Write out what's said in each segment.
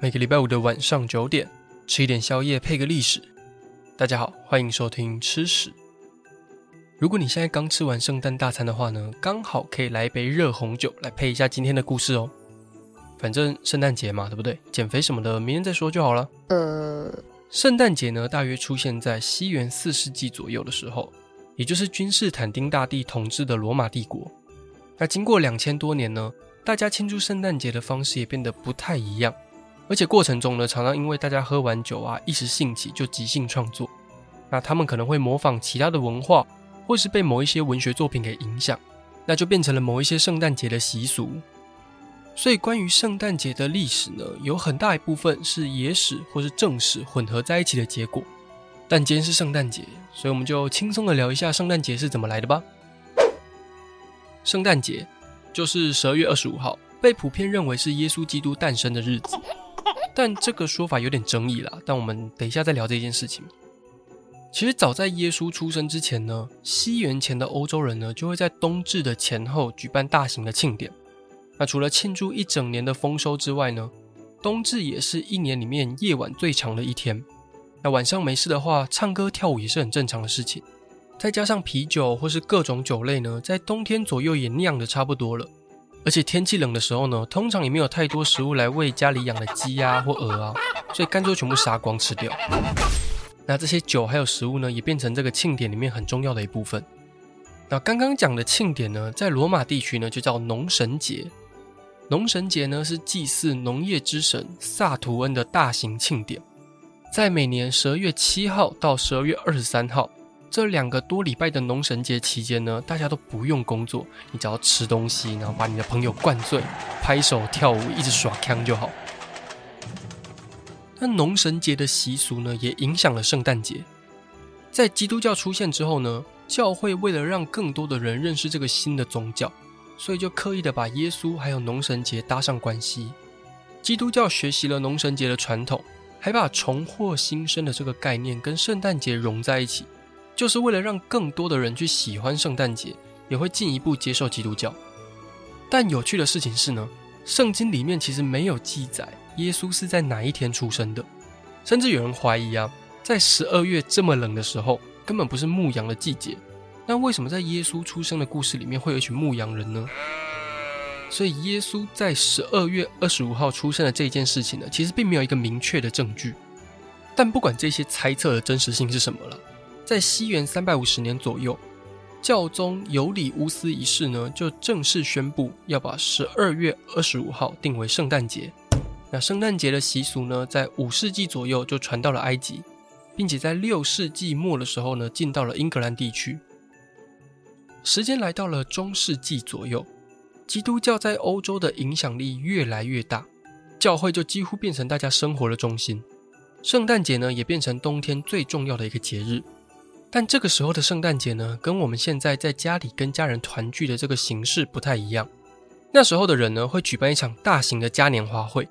每个礼拜五的晚上九点，吃一点宵夜配个历史。大家好，欢迎收听吃史。如果你现在刚吃完圣诞大餐的话呢，刚好可以来一杯热红酒来配一下今天的故事哦。反正圣诞节嘛，对不对？减肥什么的，明天再说就好了。呃，圣诞节呢，大约出现在西元四世纪左右的时候，也就是君士坦丁大帝统治的罗马帝国。那经过两千多年呢，大家庆祝圣诞节的方式也变得不太一样。而且过程中呢，常常因为大家喝完酒啊，一时兴起就即兴创作。那他们可能会模仿其他的文化，或是被某一些文学作品给影响，那就变成了某一些圣诞节的习俗。所以关于圣诞节的历史呢，有很大一部分是野史或是正史混合在一起的结果。但今天是圣诞节，所以我们就轻松的聊一下圣诞节是怎么来的吧。圣诞节就是十二月二十五号，被普遍认为是耶稣基督诞生的日子。但这个说法有点争议啦，但我们等一下再聊这件事情。其实早在耶稣出生之前呢，西元前的欧洲人呢，就会在冬至的前后举办大型的庆典。那除了庆祝一整年的丰收之外呢，冬至也是一年里面夜晚最长的一天。那晚上没事的话，唱歌跳舞也是很正常的事情。再加上啤酒或是各种酒类呢，在冬天左右也酿得差不多了。而且天气冷的时候呢，通常也没有太多食物来喂家里养的鸡啊或鹅啊，所以干脆全部杀光吃掉。那这些酒还有食物呢，也变成这个庆典里面很重要的一部分。那刚刚讲的庆典呢，在罗马地区呢就叫农神节。农神节呢是祭祀农业之神萨图恩的大型庆典，在每年十二月七号到十二月二十三号。这两个多礼拜的农神节期间呢，大家都不用工作，你只要吃东西，然后把你的朋友灌醉，拍手跳舞，一直耍锵就好。那农神节的习俗呢，也影响了圣诞节。在基督教出现之后呢，教会为了让更多的人认识这个新的宗教，所以就刻意的把耶稣还有农神节搭上关系。基督教学习了农神节的传统，还把重获新生的这个概念跟圣诞节融在一起。就是为了让更多的人去喜欢圣诞节，也会进一步接受基督教。但有趣的事情是呢，圣经里面其实没有记载耶稣是在哪一天出生的，甚至有人怀疑啊，在十二月这么冷的时候，根本不是牧羊的季节。那为什么在耶稣出生的故事里面会有一群牧羊人呢？所以耶稣在十二月二十五号出生的这件事情呢，其实并没有一个明确的证据。但不管这些猜测的真实性是什么了。在西元三百五十年左右，教宗尤里乌斯一世呢，就正式宣布要把十二月二十五号定为圣诞节。那圣诞节的习俗呢，在五世纪左右就传到了埃及，并且在六世纪末的时候呢，进到了英格兰地区。时间来到了中世纪左右，基督教在欧洲的影响力越来越大，教会就几乎变成大家生活的中心。圣诞节呢，也变成冬天最重要的一个节日。但这个时候的圣诞节呢，跟我们现在在家里跟家人团聚的这个形式不太一样。那时候的人呢，会举办一场大型的嘉年华会，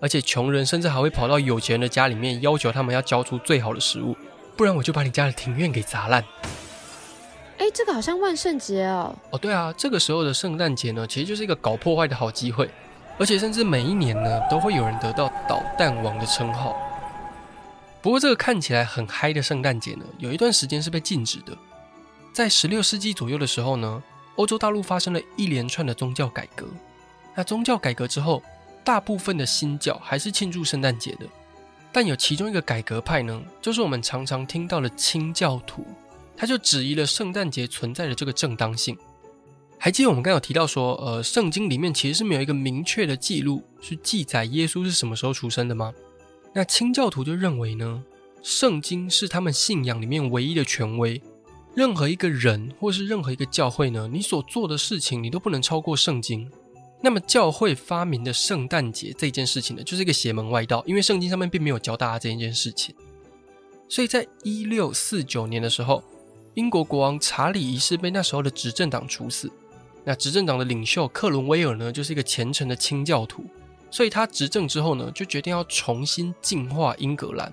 而且穷人甚至还会跑到有钱人的家里面，要求他们要交出最好的食物，不然我就把你家的庭院给砸烂。哎，这个好像万圣节哦。哦，对啊，这个时候的圣诞节呢，其实就是一个搞破坏的好机会，而且甚至每一年呢，都会有人得到捣蛋王的称号。不过，这个看起来很嗨的圣诞节呢，有一段时间是被禁止的。在十六世纪左右的时候呢，欧洲大陆发生了一连串的宗教改革。那宗教改革之后，大部分的新教还是庆祝圣诞节的，但有其中一个改革派呢，就是我们常常听到的清教徒，他就质疑了圣诞节存在的这个正当性。还记得我们刚有提到说，呃，圣经里面其实是没有一个明确的记录是记载耶稣是什么时候出生的吗？那清教徒就认为呢，圣经是他们信仰里面唯一的权威。任何一个人或是任何一个教会呢，你所做的事情，你都不能超过圣经。那么教会发明的圣诞节这件事情呢，就是一个邪门外道，因为圣经上面并没有教大家这一件事情。所以在一六四九年的时候，英国国王查理一世被那时候的执政党处死。那执政党的领袖克伦威尔呢，就是一个虔诚的清教徒。所以他执政之后呢，就决定要重新净化英格兰。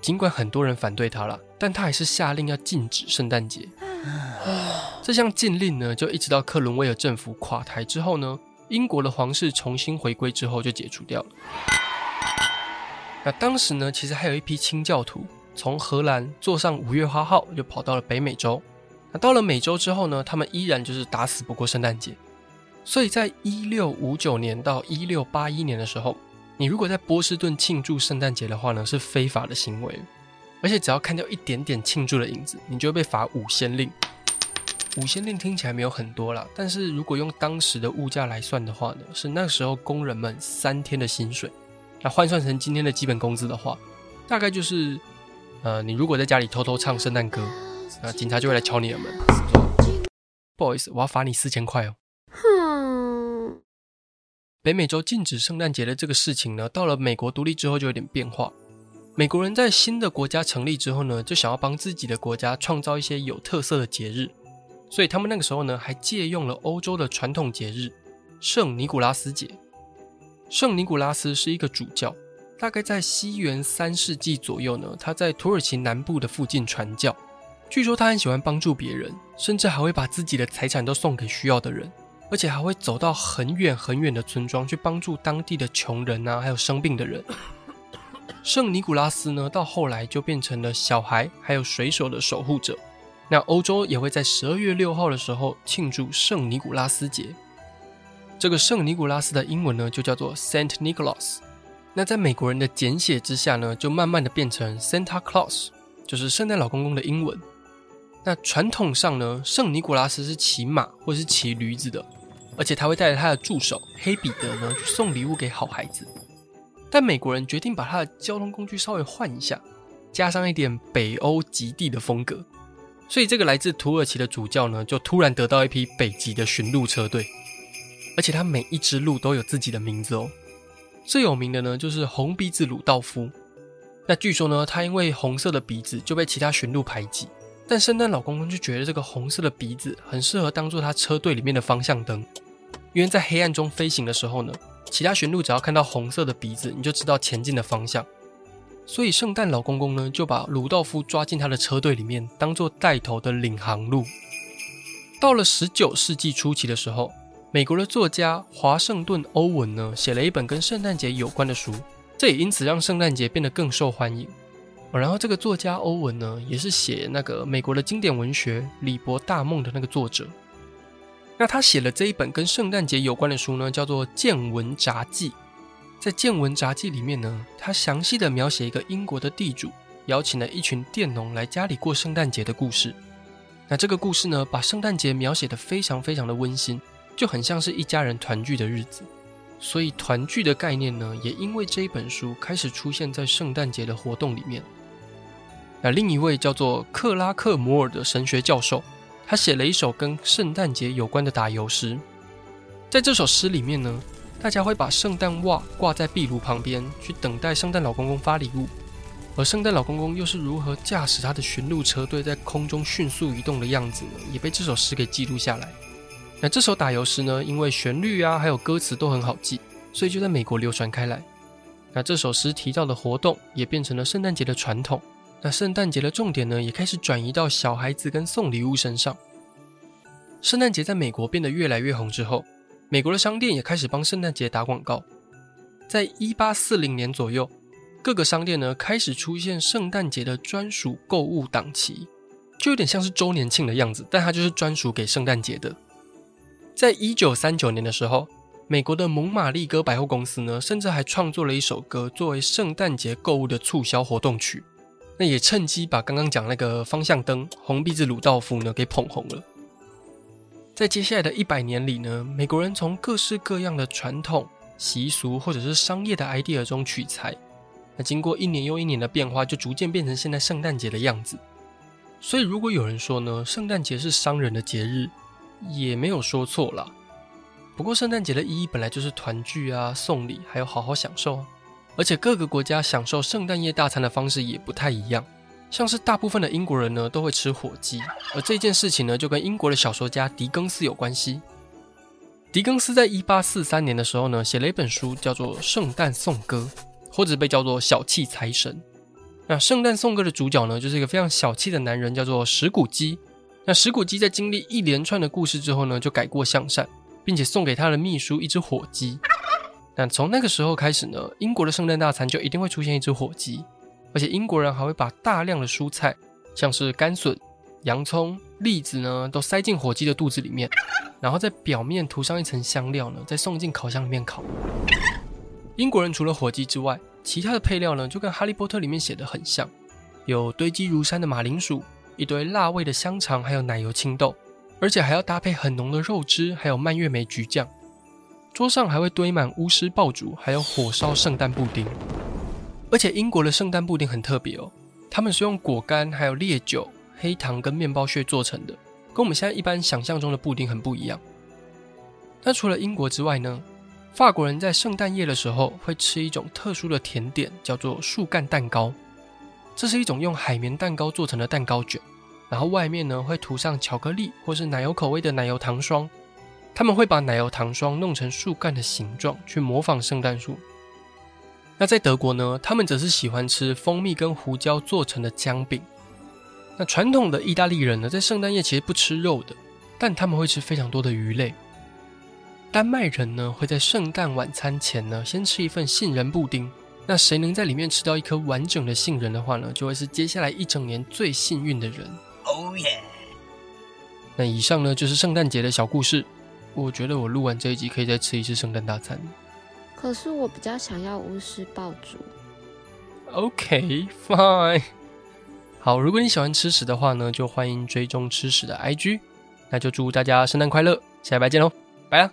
尽管很多人反对他了，但他还是下令要禁止圣诞节。这项禁令呢，就一直到克伦威尔政府垮台之后呢，英国的皇室重新回归之后就解除掉了。那当时呢，其实还有一批清教徒从荷兰坐上五月花号，就跑到了北美洲。那到了美洲之后呢，他们依然就是打死不过圣诞节。所以在一六五九年到一六八一年的时候，你如果在波士顿庆祝圣诞节的话呢，是非法的行为。而且只要看到一点点庆祝的影子，你就会被罚五先令。五先令听起来没有很多啦，但是如果用当时的物价来算的话呢，是那时候工人们三天的薪水。那换算成今天的基本工资的话，大概就是，呃，你如果在家里偷偷唱圣诞歌，那警察就会来敲你的门，：“不好意思，我要罚你四千块哦。”北美洲禁止圣诞节的这个事情呢，到了美国独立之后就有点变化。美国人在新的国家成立之后呢，就想要帮自己的国家创造一些有特色的节日，所以他们那个时候呢，还借用了欧洲的传统节日——圣尼古拉斯节。圣尼古拉斯是一个主教，大概在西元三世纪左右呢，他在土耳其南部的附近传教。据说他很喜欢帮助别人，甚至还会把自己的财产都送给需要的人，而且还会走到很远很远的村庄去帮助当地的穷人啊，还有生病的人。圣尼古拉斯呢，到后来就变成了小孩还有水手的守护者。那欧洲也会在十二月六号的时候庆祝圣尼古拉斯节。这个圣尼古拉斯的英文呢，就叫做 Saint Nicholas。那在美国人的简写之下呢，就慢慢的变成 Santa Claus，就是圣诞老公公的英文。那传统上呢，圣尼古拉斯是骑马或是骑驴子的，而且他会带着他的助手黑彼得呢，去送礼物给好孩子。但美国人决定把他的交通工具稍微换一下，加上一点北欧极地的风格，所以这个来自土耳其的主教呢，就突然得到一批北极的驯鹿车队。而且他每一只鹿都有自己的名字哦。最有名的呢，就是红鼻子鲁道夫。那据说呢，他因为红色的鼻子就被其他驯鹿排挤，但圣诞老公公就觉得这个红色的鼻子很适合当做他车队里面的方向灯，因为在黑暗中飞行的时候呢，其他驯鹿只要看到红色的鼻子，你就知道前进的方向。所以圣诞老公公呢，就把鲁道夫抓进他的车队里面，当做带头的领航鹿。到了十九世纪初期的时候，美国的作家华盛顿·欧文呢，写了一本跟圣诞节有关的书，这也因此让圣诞节变得更受欢迎。然后这个作家欧文呢，也是写那个美国的经典文学《李伯大梦》的那个作者。那他写了这一本跟圣诞节有关的书呢，叫做《见闻札记》。在《见闻札记》里面呢，他详细的描写一个英国的地主邀请了一群佃农来家里过圣诞节的故事。那这个故事呢，把圣诞节描写得非常非常的温馨。就很像是一家人团聚的日子，所以团聚的概念呢，也因为这一本书开始出现在圣诞节的活动里面。那另一位叫做克拉克摩尔的神学教授，他写了一首跟圣诞节有关的打油诗。在这首诗里面呢，大家会把圣诞袜挂在壁炉旁边，去等待圣诞老公公发礼物，而圣诞老公公又是如何驾驶他的驯鹿车队在空中迅速移动的样子呢，也被这首诗给记录下来。那这首打油诗呢，因为旋律啊，还有歌词都很好记，所以就在美国流传开来。那这首诗提到的活动也变成了圣诞节的传统。那圣诞节的重点呢，也开始转移到小孩子跟送礼物身上。圣诞节在美国变得越来越红之后，美国的商店也开始帮圣诞节打广告。在一八四零年左右，各个商店呢开始出现圣诞节的专属购物档期，就有点像是周年庆的样子，但它就是专属给圣诞节的。在一九三九年的时候，美国的蒙马利哥百货公司呢，甚至还创作了一首歌作为圣诞节购物的促销活动曲。那也趁机把刚刚讲那个方向灯红鼻子鲁道夫呢给捧红了。在接下来的一百年里呢，美国人从各式各样的传统习俗或者是商业的 idea 中取材。那经过一年又一年的变化，就逐渐变成现在圣诞节的样子。所以，如果有人说呢，圣诞节是商人的节日，也没有说错啦。不过圣诞节的意义本来就是团聚啊、送礼，还有好好享受啊。而且各个国家享受圣诞夜大餐的方式也不太一样。像是大部分的英国人呢都会吃火鸡，而这件事情呢就跟英国的小说家狄更斯有关系。狄更斯在一八四三年的时候呢写了一本书叫做《圣诞颂歌》，或者被叫做《小气财神》。那《圣诞颂歌》的主角呢就是一个非常小气的男人，叫做史古基。那史古基在经历一连串的故事之后呢，就改过向善，并且送给他的秘书一只火鸡。那从那个时候开始呢，英国的圣诞大餐就一定会出现一只火鸡，而且英国人还会把大量的蔬菜，像是甘笋、洋葱、栗子呢，都塞进火鸡的肚子里面，然后在表面涂上一层香料呢，再送进烤箱里面烤。英国人除了火鸡之外，其他的配料呢，就跟《哈利波特》里面写的很像，有堆积如山的马铃薯，一堆辣味的香肠，还有奶油青豆，而且还要搭配很浓的肉汁，还有蔓越莓橘酱。桌上还会堆满巫师爆竹，还有火烧圣诞布丁。而且英国的圣诞布丁很特别哦，他们是用果干、还有烈酒、黑糖跟面包屑做成的，跟我们现在一般想象中的布丁很不一样。那除了英国之外呢？法国人在圣诞夜的时候会吃一种特殊的甜点，叫做树干蛋糕。这是一种用海绵蛋糕做成的蛋糕卷，然后外面呢会涂上巧克力或是奶油口味的奶油糖霜。他们会把奶油糖霜弄成树干的形状，去模仿圣诞树。那在德国呢，他们则是喜欢吃蜂蜜跟胡椒做成的姜饼。那传统的意大利人呢，在圣诞夜其实不吃肉的，但他们会吃非常多的鱼类。丹麦人呢，会在圣诞晚餐前呢，先吃一份杏仁布丁。那谁能在里面吃到一颗完整的杏仁的话呢，就会是接下来一整年最幸运的人。哦耶那以上呢，就是圣诞节的小故事。我觉得我录完这一集可以再吃一次圣诞大餐。可是我比较想要巫师爆竹。OK，fine。好，如果你喜欢吃屎的话呢，就欢迎追踪吃屎的 IG。那就祝大家圣诞快乐，下礼拜见喽，拜了。